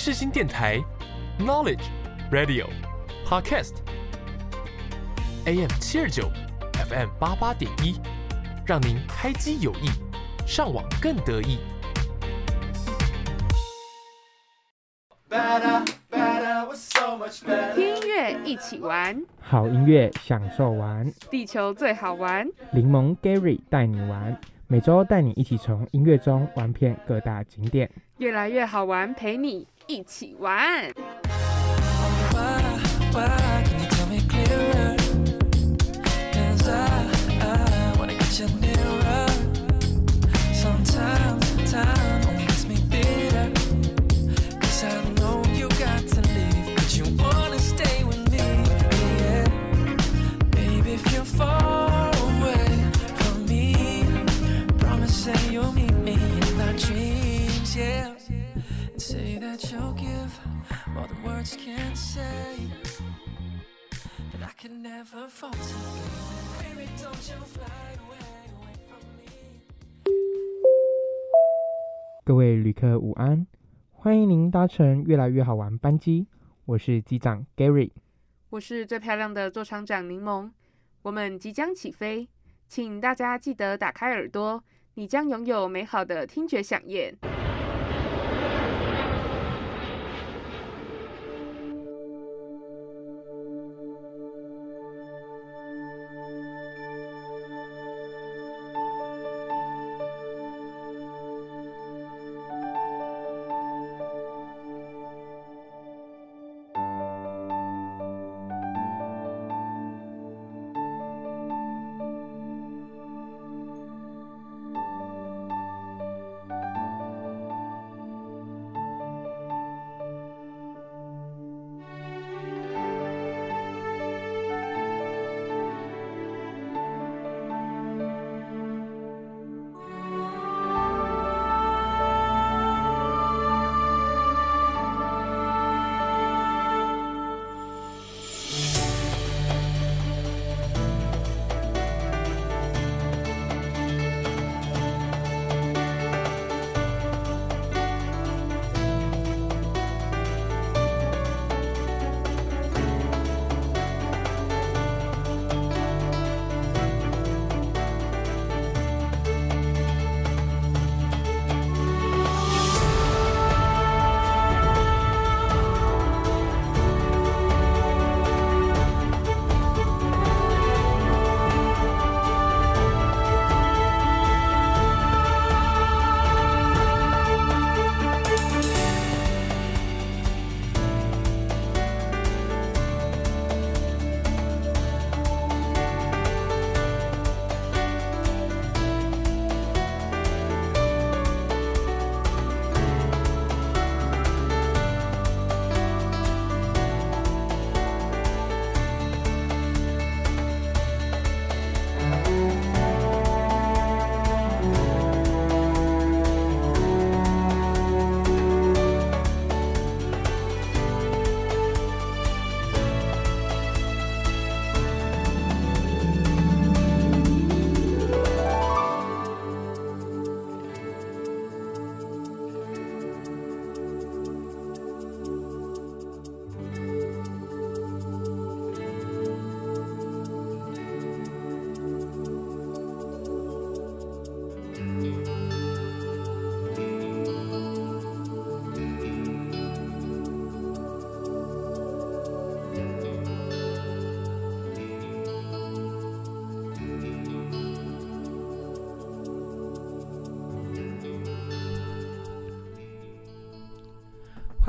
世新电台，Knowledge Radio Podcast AM 七二九，FM 八八点一，让您开机有益，上网更得意。听音乐一起玩，好音乐享受玩，地球最好玩。柠檬 Gary 带你玩，每周带你一起从音乐中玩遍各大景点。越来越好玩，陪你一起玩。Why can say that you'll give more than words can say. That I can never falter. Baby, don't you fly away, away from me. 各位旅客午安，欢迎您搭乘越来越好玩班机，我是机长 Gary。我是最漂亮的座舱长柠檬，我们即将起飞，请大家记得打开耳朵，你将拥有美好的听觉响宴。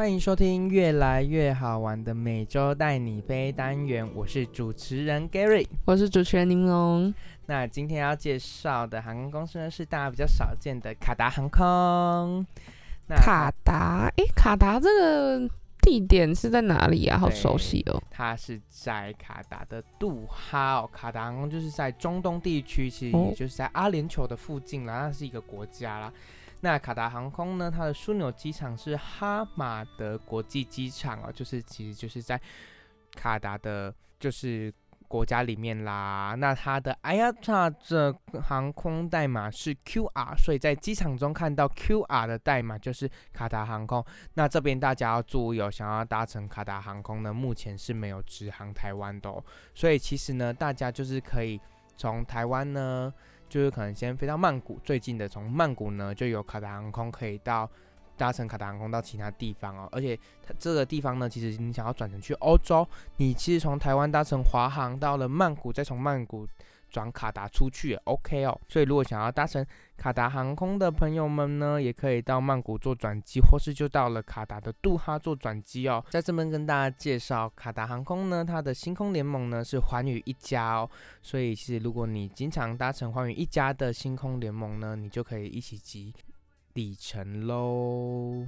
欢迎收听越来越好玩的每周带你飞单元，我是主持人 Gary。我是主持人玲珑，那今天要介绍的航空公司呢，是大家比较少见的卡达航空。那卡达。诶，卡达这个地点是在哪里啊？好熟悉哦。它是在卡达的杜哈哦，卡达航空就是在中东地区，其实哦也就是在阿联酋的附近啦，那是一个国家啦。那卡达航空呢，它的枢纽机场是哈马德国际机场哦，就是其实就是在卡达的，就是国家里面啦。那它的 IATA 这航空代码是 QR，所以在机场中看到 QR 的代码就是卡达航空。那这边大家要注意哦，想要搭乘卡达航空呢，目前是没有直航台湾的哦。所以其实呢，大家就是可以从台湾呢，就是可能先飞到曼谷，最近的从曼谷呢就有卡达航空可以到搭乘卡达航空到其他地方哦。而且它这个地方呢，其实你想要转乘去欧洲，你其实从台湾搭乘华航到了曼谷，再从曼谷转卡达出去也 OK 哦。所以如果想要搭乘卡达航空的朋友们呢，也可以到曼谷做转机，或是就到了卡达的杜哈做转机哦。在这边跟大家介绍，卡达航空呢，它的星空联盟呢是寰宇一家哦，所以其实如果你经常搭乘寰宇一家的星空联盟呢，你就可以一起集里程喽。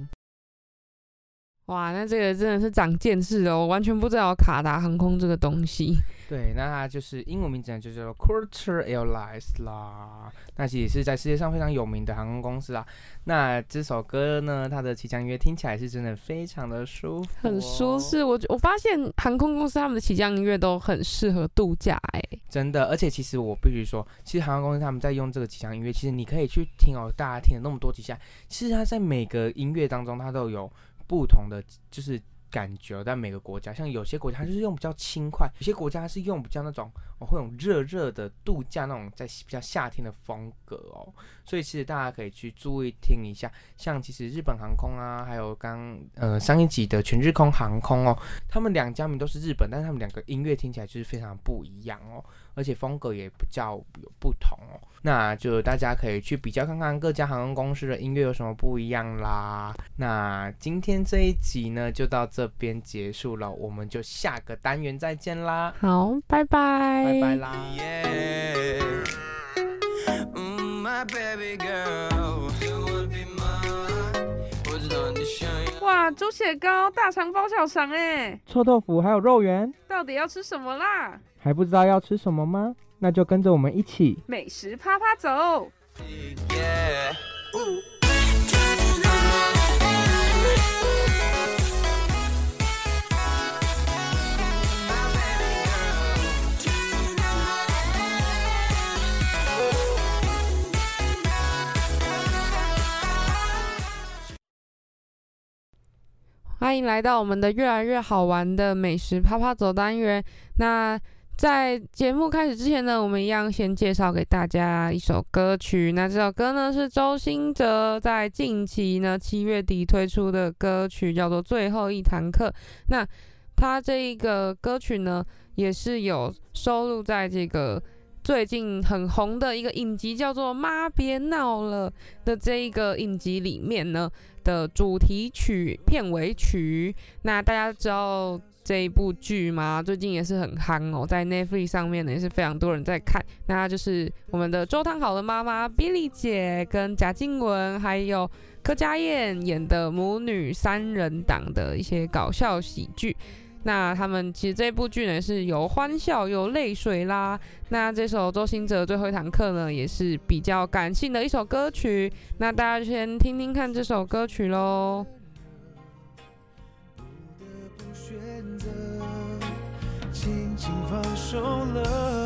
哇，那这个真的是长见识哦，我完全不知道卡达航空这个东西。对，那它就是英文名字呢，就叫做 Quarter Airlines 啦。那其实是在世界上非常有名的航空公司啦。那这首歌呢，它的起降音乐听起来是真的非常的舒服、很舒。适，我我发现航空公司他们的起降音乐都很适合度假、哎，真的，而且其实我必须说，其实航空公司他们在用这个起降音乐，其实你可以去听哦，大家听了那么多几下，其实它在每个音乐当中，它都有不同的就是感觉，在每个国家，像有些国家它就是用比较轻快，有些国家是用比较那种哦会有热热的度假那种在比较夏天的风格哦，所以其实大家可以去注意听一下，像其实日本航空啊，还有刚呃上一集的全日空航空哦，他们两家名都是日本，但是他们两个音乐听起来就是非常不一样哦，而且风格也比较有不同哦。那就大家可以去比较看看各家航空公司的音乐有什么不一样啦。那今天这一集呢就到这边结束了，我们就下个单元再见啦，好，拜拜，拜拜啦。Yeah. Mm, my baby girl, 哇，猪血糕、大肠包小肠，哎，臭豆腐还有肉圆，到底要吃什么啦？还不知道要吃什么吗？那就跟着我们一起。美食啪啪走。Yeah. 欢迎来到我们的越来越好玩的美食啪啪走单元。那在节目开始之前呢，我们一样先介绍给大家一首歌曲。那这首歌呢是周兴哲在近期呢七月底推出的歌曲，叫做《最后一堂课》。那他这一个歌曲呢，也是有收录在这个最近很红的一个影集，叫做《妈别闹了》的这一个影集里面呢的主题曲、片尾曲。那大家知道这一部剧吗？最近也是很夯哦，在 Netflix 上面呢也是非常多人在看。那就是我们的周汤豪的妈妈 Billy 姐跟贾静雯还有柯佳燕演的母女三人档的一些搞笑喜剧。那他们其实这部剧呢是有欢笑有泪水啦。那这首周星哲最后一堂课呢也是比较感性的一首歌曲。那大家就先听听看这首歌曲喽。不得不选择，轻轻放手了。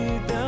你的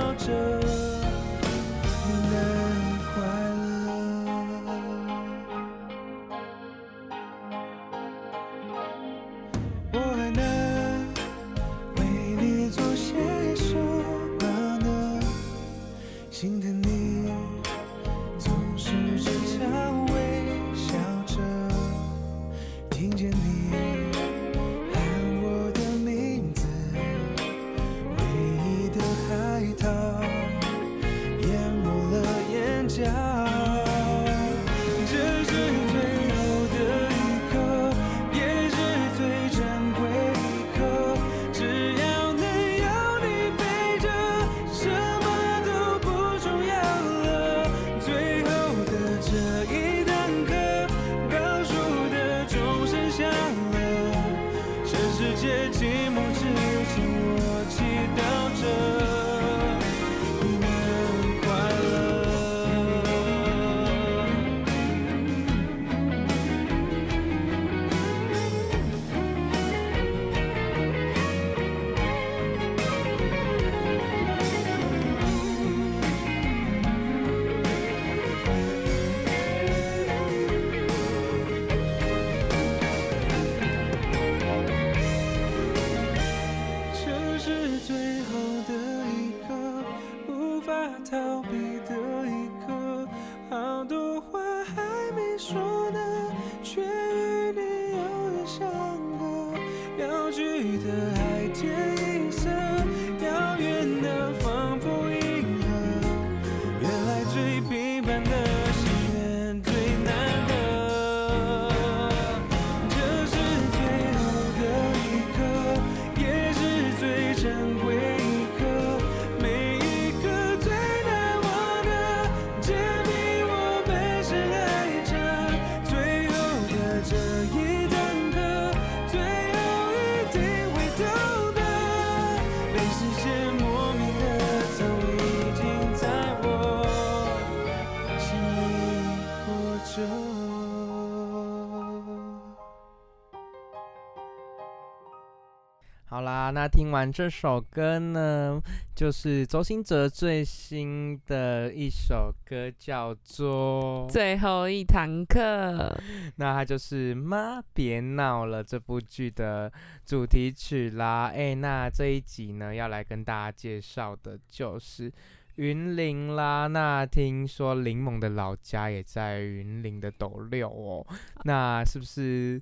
那听完这首歌呢，就是周兴哲最新的一首歌，叫做最后一堂课，那它就是《妈别闹了》这部剧的主题曲啦。哎，那这一集呢，要来跟大家介绍的就是云林啦。那听说林猛的老家也在云林的斗六哦，那是不是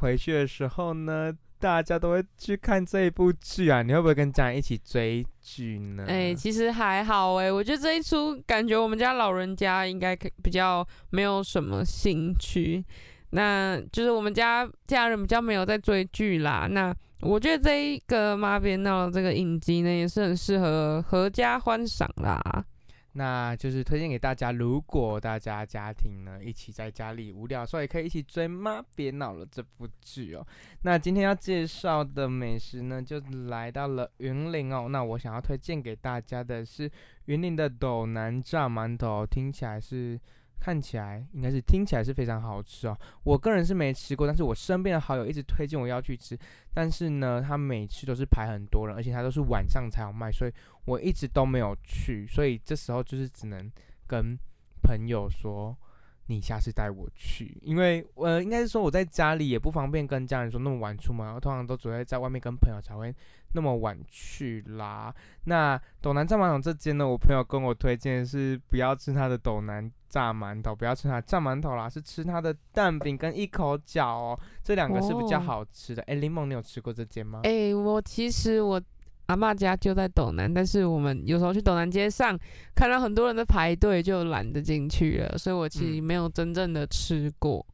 回去的时候呢？大家都会去看这一部剧啊，你会不会跟家人一起追剧呢？哎、其实还好哎、我觉得这一出感觉我们家老人家应该可比较没有什么兴趣，那就是我们家家人比较没有在追剧啦。那我觉得这一个妈别闹了这个影集呢，也是很适合合家观赏啦。那就是推荐给大家，如果大家家庭呢一起在家里无聊所以，可以一起追《妈别闹了》这部剧哦。那今天要介绍的美食呢，就来到了云林哦。那我想要推荐给大家的是云林的斗南炸馒头，听起来是。看起来应该是听起来是非常好吃哦，我个人是没吃过，但是我身边的好友一直推荐我要去吃，但是呢，他每次都是排很多人，而且他都是晚上才有卖，所以我一直都没有去，所以这时候就是只能跟朋友说，你下次带我去，因为呃，应该是说我在家里也不方便跟家人说那么晚出门，我通常都只会在外面跟朋友才会那么晚去啦。那斗南炸馒头这间呢，我朋友跟我推荐是不要吃他的斗南炸馒头，不要吃他的炸馒头啦，是吃他的蛋饼跟一口饺哦，这两个是比较哦好吃的。哎、柠檬，你有吃过这间吗？哎、我其实我阿妈家就在斗南，但是我们有时候去斗南街上看到很多人在排队，就懒得进去了，所以我其实嗯没有真正的吃过。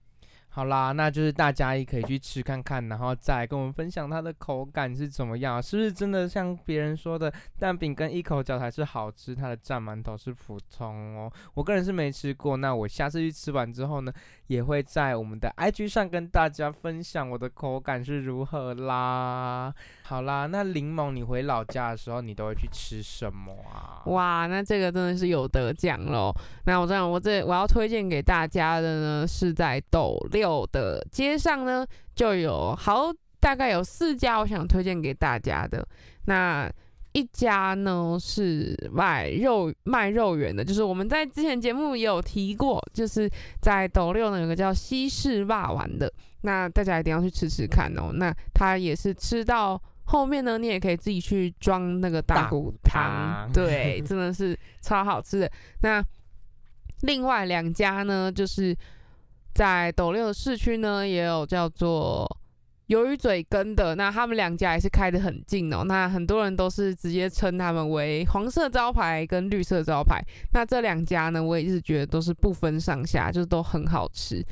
好啦，那就是大家也可以去吃看看，然后再跟我们分享它的口感是怎么样，是不是真的像别人说的蛋饼跟一口饺才是好吃，它的蘸馒头是普通哦。我个人是没吃过，那我下次去吃完之后呢，也会在我们的 IG 上跟大家分享我的口感是如何啦。好啦，那柠檬，你回老家的时候，你都会去吃什么啊？哇，那这个真的是有得奖喽！那我这样，我这我要推荐给大家的呢，是在斗六的街上呢，就有好大概有四家，我想推荐给大家的。那一家呢是卖肉卖肉圆的，就是我们在之前节目也有提过，就是在斗六呢有个叫西式霸丸的，那大家一定要去吃吃看哦。那它也是吃到后面呢，你也可以自己去装那个大大骨汤 对，真的是超好吃的。那另外两家呢，就是在斗六的市区呢，也有叫做鱿鱼嘴羹的，那他们两家也是开得很近哦。那很多人都是直接称他们为黄色招牌跟绿色招牌。那这两家呢，我也是觉得都是不分上下，就是都很好吃。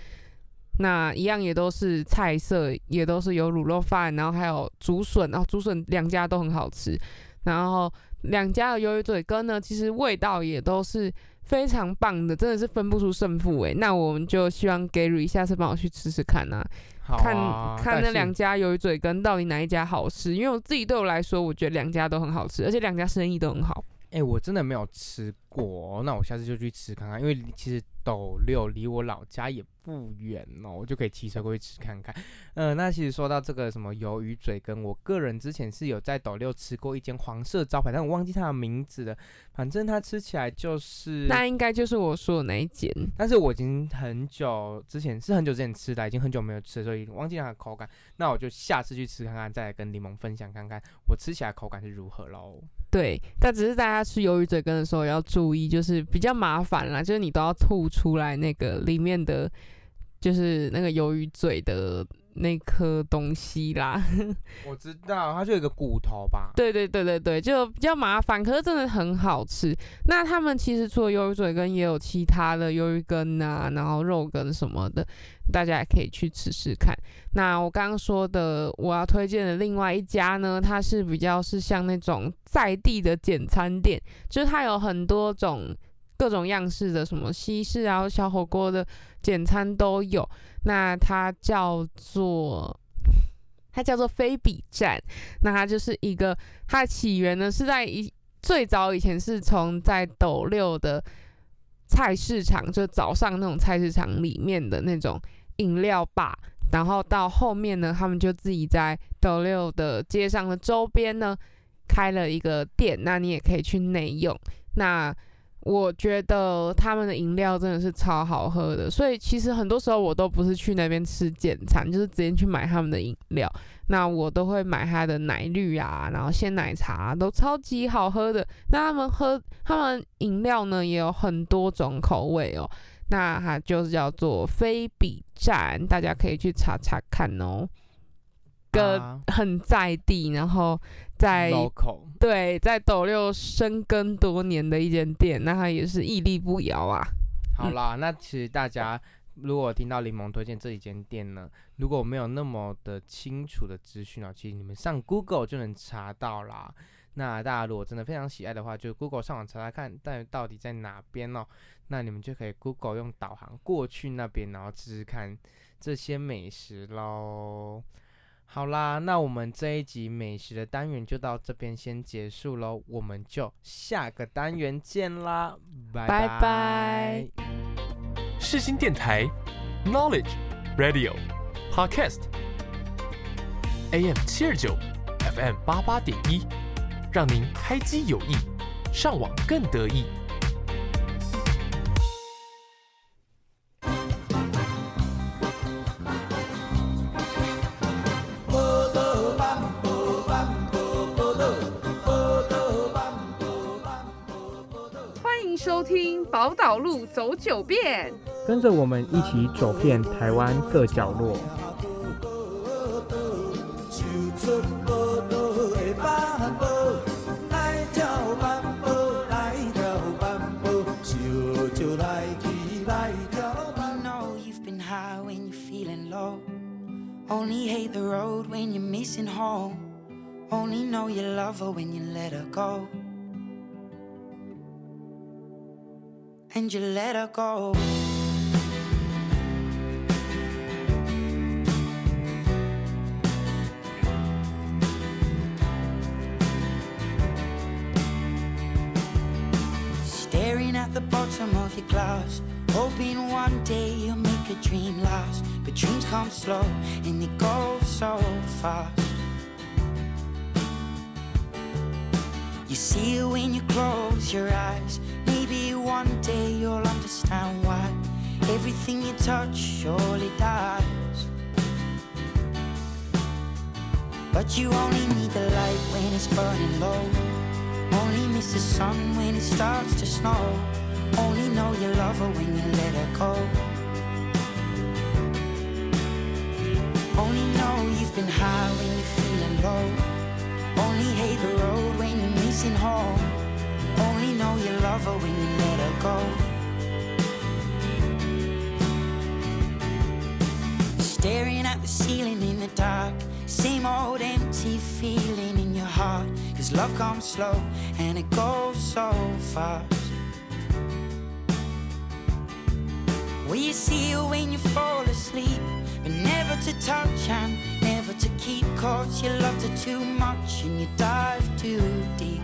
那一样也都是菜色，也都是有卤肉饭，然后还有竹笋，然后竹笋两家都很好吃。然后两家的鱿鱼嘴羹呢，其实味道也都是非常棒的，真的是分不出胜负诶。那我们就希望 Gary 下次帮我去吃吃看啊，好看啊，看那两家鱿鱼嘴跟到底哪一家好吃。因为我自己对我来说，我觉得两家都很好吃，而且两家生意都很好。哎、我真的没有吃过，那我下次就去吃看看，因为其实斗六离我老家也不远哦，我就可以骑车过去吃看看。嗯、那其实说到这个什么鱿鱼嘴羹，我个人之前是有在斗六吃过一间黄色招牌，但我忘记它的名字了。反正它吃起来就是，那应该就是我说的那一间。但是我已经很久之前是很久之前吃的，已经很久没有吃，所以忘记它的口感。那我就下次去吃看看，再来跟柠檬分享看看我吃起来口感是如何喽。对，但只是大家吃鱿鱼嘴羹的时候要注意，就是比较麻烦啦，就是你都要吐出来那个里面的，就是那个鱿鱼嘴的那颗东西啦。我知道，它就有一个骨头吧。对对对对对，就比较麻烦，可是真的很好吃。那他们其实除了鱿鱼嘴羹，也有其他的鱿鱼羹啊，然后肉羹什么的，大家也可以去吃吃看。那我刚刚说的，我要推荐的另外一家呢，它是比较是像那种在地的简餐店，就是它有很多种各种样式的，什么西式啊、小火锅的简餐都有。那它叫做它叫做菲比站，那它就是一个它的起源呢是在一最早以前是从在斗六的菜市场，就早上那种菜市场里面的那种饮料吧，然后到后面呢，他们就自己在斗六的街上的周边呢开了一个店，那你也可以去内用。那我觉得他们的饮料真的是超好喝的，所以其实很多时候我都不是去那边吃简餐，就是直接去买他们的饮料。那我都会买他的奶绿啊，然后鲜奶茶、啊、都超级好喝的。那他们喝他们饮料呢也有很多种口味哦。那它就是叫做菲比站，大家可以去查查看哦。个啊很在地，然后在 local 对在斗六深耕多年的一间店，那它也是屹立不摇啊。嗯好啦，那其实大家如果听到柠檬推荐这一间店呢，如果没有那么的清楚的资讯哦，其实你们上 Google 就能查到啦。那大家如果真的非常喜爱的话，就 Google 上网查查看，但到底在哪边哦。那你们就可以 Google 用导航过去那边，然后吃吃看这些美食喽。好啦，那我们这一集美食的单元就到这边先结束喽，我们就下个单元见啦，拜拜拜拜世新电台 Knowledge Radio Podcast AM 七二九 FM 八八点一，让您开机有益，上网更得意。听宝岛路走九遍。跟着我们一起走遍台湾各角落。Only hate the road when you're missing home. Only know you love her when you let her go. And you let her go. Staring at the bottom of your glass, hoping one day you'll make a dream last. But dreams come slow and they go so fast. You see it when you close your eyes. Maybe one day you'll understand why everything you touch surely dies. But you only need the light when it's burning low. Only miss the sun when it starts to snow. Only know you love her when you let her go. Only know you've been high when you're feeling low. Only hate the road when you're missing home. Know you love her when you let her go. Staring at the ceiling in the dark. Same old empty feeling in your heart. Cause love comes slow and it goes so fast. Will you see her when you fall asleep? But never to touch and never to keep. Cause you loved her too much and you dive too deep.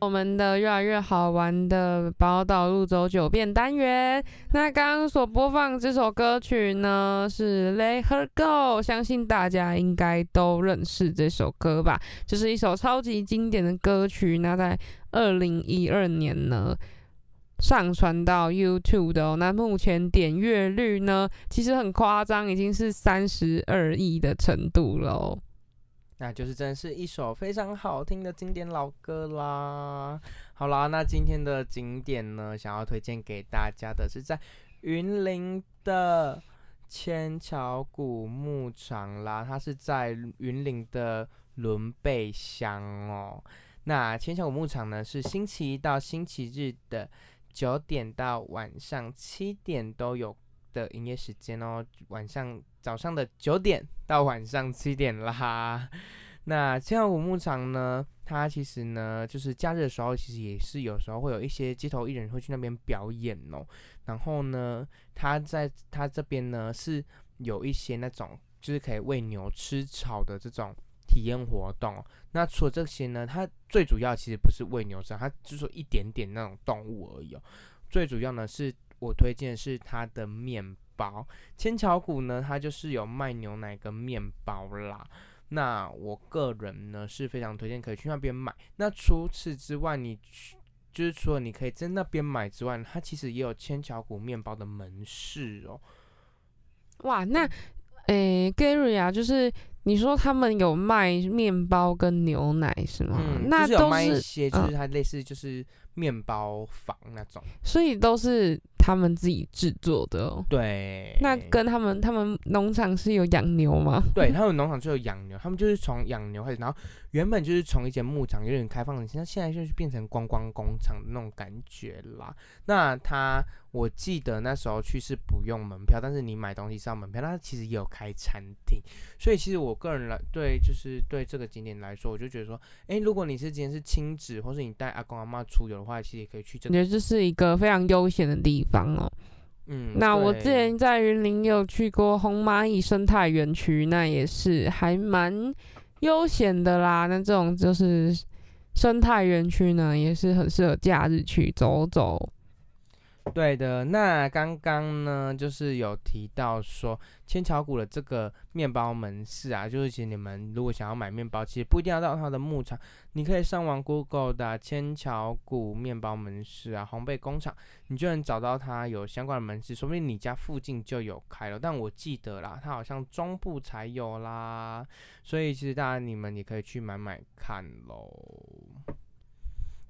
我们的越来越好玩的宝岛路走九遍单元。那刚刚所播放这首歌曲呢，是《Let Her Go》，相信大家应该都认识这首歌吧？这是一首超级经典的歌曲。那在二零一二年呢，上传到 YouTube 的、哦。那目前点阅率呢，其实很夸张，已经是三十二亿的程度了。那就是真的是一首非常好听的经典老歌啦。好啦，那今天的景点呢，想要推荐给大家的是在云林的千桥古牧场啦，它是在云林的伦贝乡哦。那千桥古牧场呢，是星期一到星期日的九点到晚上七点都有的营业时间哦，晚上早上的九点到晚上七点啦。那千鹤谷牧场呢，它其实呢，就是假日的时候，其实也是有时候会有一些街头艺人会去那边表演哦。然后呢，它在它这边呢是有一些那种就是可以喂牛吃草的这种体验活动。那除了这些呢，它最主要其实不是喂牛吃，它就是说一点点那种动物而已哦。最主要呢是我推荐是它的面包，千桥谷呢它就是有卖牛奶跟面包啦。那我个人呢是非常推荐可以去那边买。那除此之外，你去就是除了你可以在那边买之外，它其实也有千桥谷面包的门市哦。哇，那诶，Gary 啊，就是你说他们有卖面包跟牛奶是吗？嗯，那就是有都是，卖一些，就嗯是它类似就是面包房那种。所以都是他们自己制作的哦。对，那跟他们他们农场是有养牛吗？对他们农场就有养牛，他们就是从养牛开始，然后原本就是从一间牧场有点开放的，现在现在就是变成观光工厂的那种感觉啦。那他我记得那时候去是不用门票，但是你买东西是要门票。那它其实也有开餐厅，所以其实我个人来对就是对这个景点来说，我就觉得说，哎，如果你是今天是亲子，或是你带阿公阿妈出游的话，其实也可以去这。我觉得这是一个非常悠闲的地方哦。嗯，那我之前在云林有去过红蚂蚁生态园区，那也是还蛮悠闲的啦。那这种就是生态园区呢，也是很适合假日去走走。对的，那刚刚呢，就是有提到说千桥谷的这个面包门市啊，就是其实你们如果想要买面包，其实不一定要到它的牧场，你可以上网 Google 的千桥谷面包门市啊，烘焙工厂，你就能找到它有相关的门市，说不定你家附近就有开了。但我记得啦，它好像中部才有啦，所以其实大家你们也可以去买买看喽。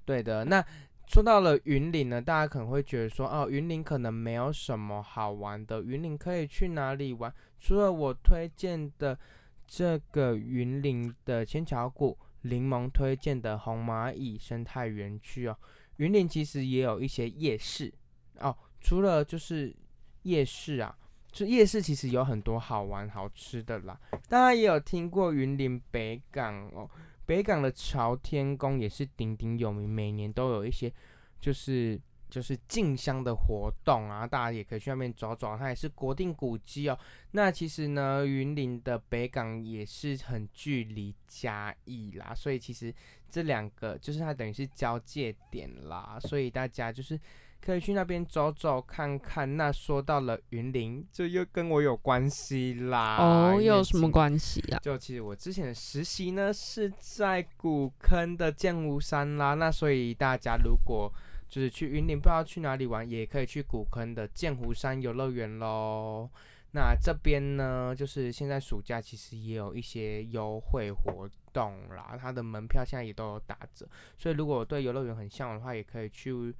对的，那说到了云林呢，大家可能会觉得说，哦，云林可能没有什么好玩的，云林可以去哪里玩？除了我推荐的这个云林的千桥谷，柠檬推荐的红蚂蚁生态园区哦，云林其实也有一些夜市哦。除了就是夜市啊，就夜市其实有很多好玩好吃的啦。大家也有听过云林北港哦。北港的朝天宫也是鼎鼎有名，每年都有一些就是就是进香的活动啊，大家也可以去那边走走，它也是国定古迹哦。那其实呢，云林的北港也是很距离嘉义啦，所以其实这两个就是它等于是交界点啦，所以大家就是。可以去那边走走看看。那说到了云林，这又跟我有关系啦。哦，又有什么关系啊？就其实我之前的实习呢是在古坑的剑湖山啦，那所以大家如果就是去云林不知道去哪里玩，也可以去古坑的剑湖山游乐园喽。那这边呢，就是现在暑假其实也有一些优惠活动啦，它的门票现在也都有打折，所以如果对游乐园很向往的话，也可以去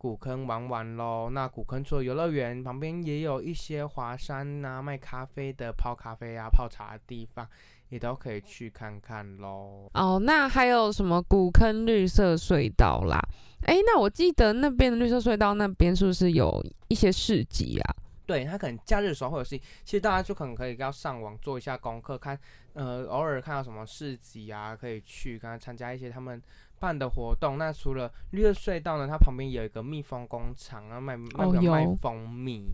古坑玩玩喽。那古坑除了游乐园，旁边也有一些华山啊卖咖啡的、泡咖啡啊、泡茶的地方，也都可以去看看喽。哦，那还有什么古坑绿色隧道啦？哎，那我记得那边的绿色隧道那边是不是有一些市集啊？对它可能假日的时候会有事情，其实大家就可能可以要上网做一下功课，看呃偶尔看到什么市集啊，可以去看参加一些他们办的活动。那除了绿色隧道呢，它旁边有一个蜜蜂工厂，然后卖卖蜂蜜，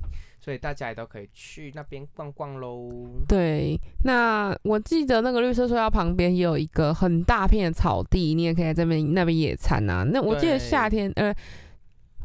所以大家也都可以去那边逛逛喽。对，那我记得那个绿色隧道旁边也有一个很大片的草地，你也可以在这边那边野餐啊。那我记得夏天，呃，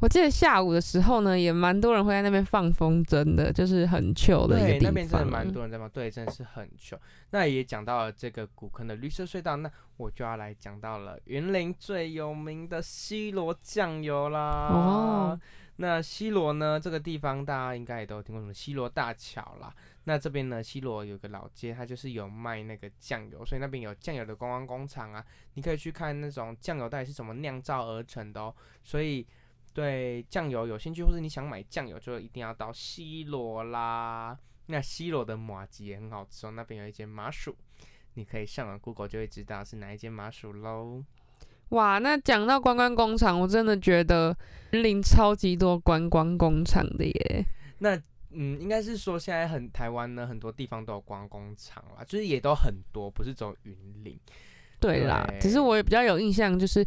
我记得下午的时候呢，也蛮多人会在那边放风筝的，就是很 chill 的一个对，地那边真的。蛮多人在放，对，真的是很糗。那也讲到了这个古坑的绿色隧道，那我就要来讲到了云林最有名的西罗酱油啦。哦，那西罗呢，这个地方大家应该也都有听过什么西罗大桥啦。那这边呢，西罗有个老街，它就是有卖那个酱油，所以那边有酱油的观光工厂啊，你可以去看那种酱油到底是怎么酿造而成的哦。所以对酱油有兴趣，或者你想买酱油，就一定要到西罗啦。那西罗的麻吉也很好吃哦，那边有一间麻薯，你可以上网 Google 就会知道是哪一间麻薯喽。哇，那讲到观光工厂，我真的觉得云林超级多观光工厂的耶。那嗯，应该是说现在很台湾呢，很多地方都有观光工厂啦，就是也都很多，不是只有云林。对啦，对只是我也比较有印象，就是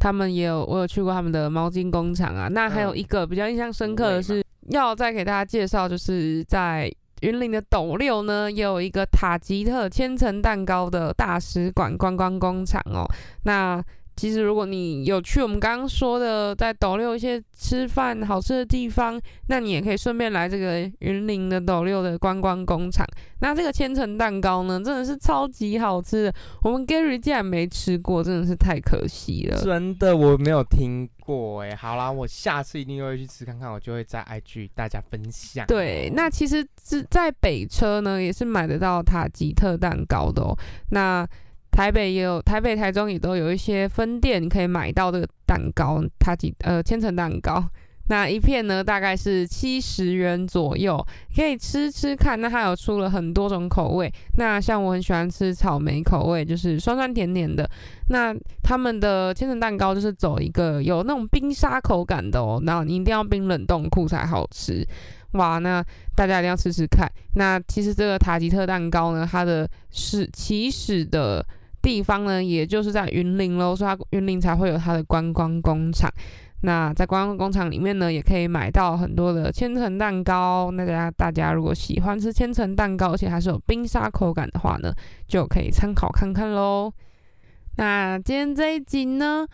他们也有我有去过他们的毛巾工厂啊。那还有嗯一个比较印象深刻的无是，要再给大家介绍，就是在云林的斗六呢，也有一个塔吉特千层蛋糕的大使馆观光工厂哦。那其实如果你有去我们刚刚说的在斗六一些吃饭好吃的地方，那你也可以顺便来这个云林的斗六的观光工厂。那这个千层蛋糕呢，真的是超级好吃的。我们 Gary 竟然没吃过，真的是太可惜了。真的我没有听过哎，好啦，我下次一定会去吃看看，我就会在 IG 大家分享哦。对，那其实是在北车呢，也是买得到塔吉特蛋糕的哦。那台北也有，台北、台中也都有一些分店，可以买到这个蛋糕，塔吉呃千层蛋糕。那一片呢，大概是七十元左右，可以吃吃看。那它有出了很多种口味，那像我很喜欢吃草莓口味，就是酸酸甜甜的。那他们的千层蛋糕就是走一个有那种冰沙口感的哦，然后你一定要冰冷冻库才好吃。哇，那大家一定要吃吃看。那其实这个塔吉特蛋糕呢，它的始起始的地方呢，也就是在云林喽，所以它云林才会有它的观光工厂。那在观光工厂里面呢，也可以买到很多的千层蛋糕。那大家大家如果喜欢吃千层蛋糕，而且还是有冰沙口感的话呢，就可以参考看看喽。那今天这一集呢，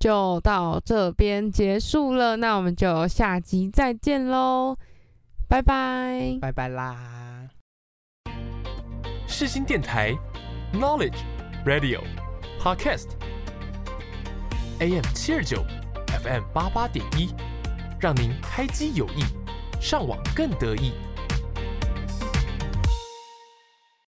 就到这边结束了。那我们就下集再见喽，拜拜。拜拜啦。世新电台 Knowledge Radio Podcast AM 七二九 FM 八八点一，让您开机有益，上网更得意。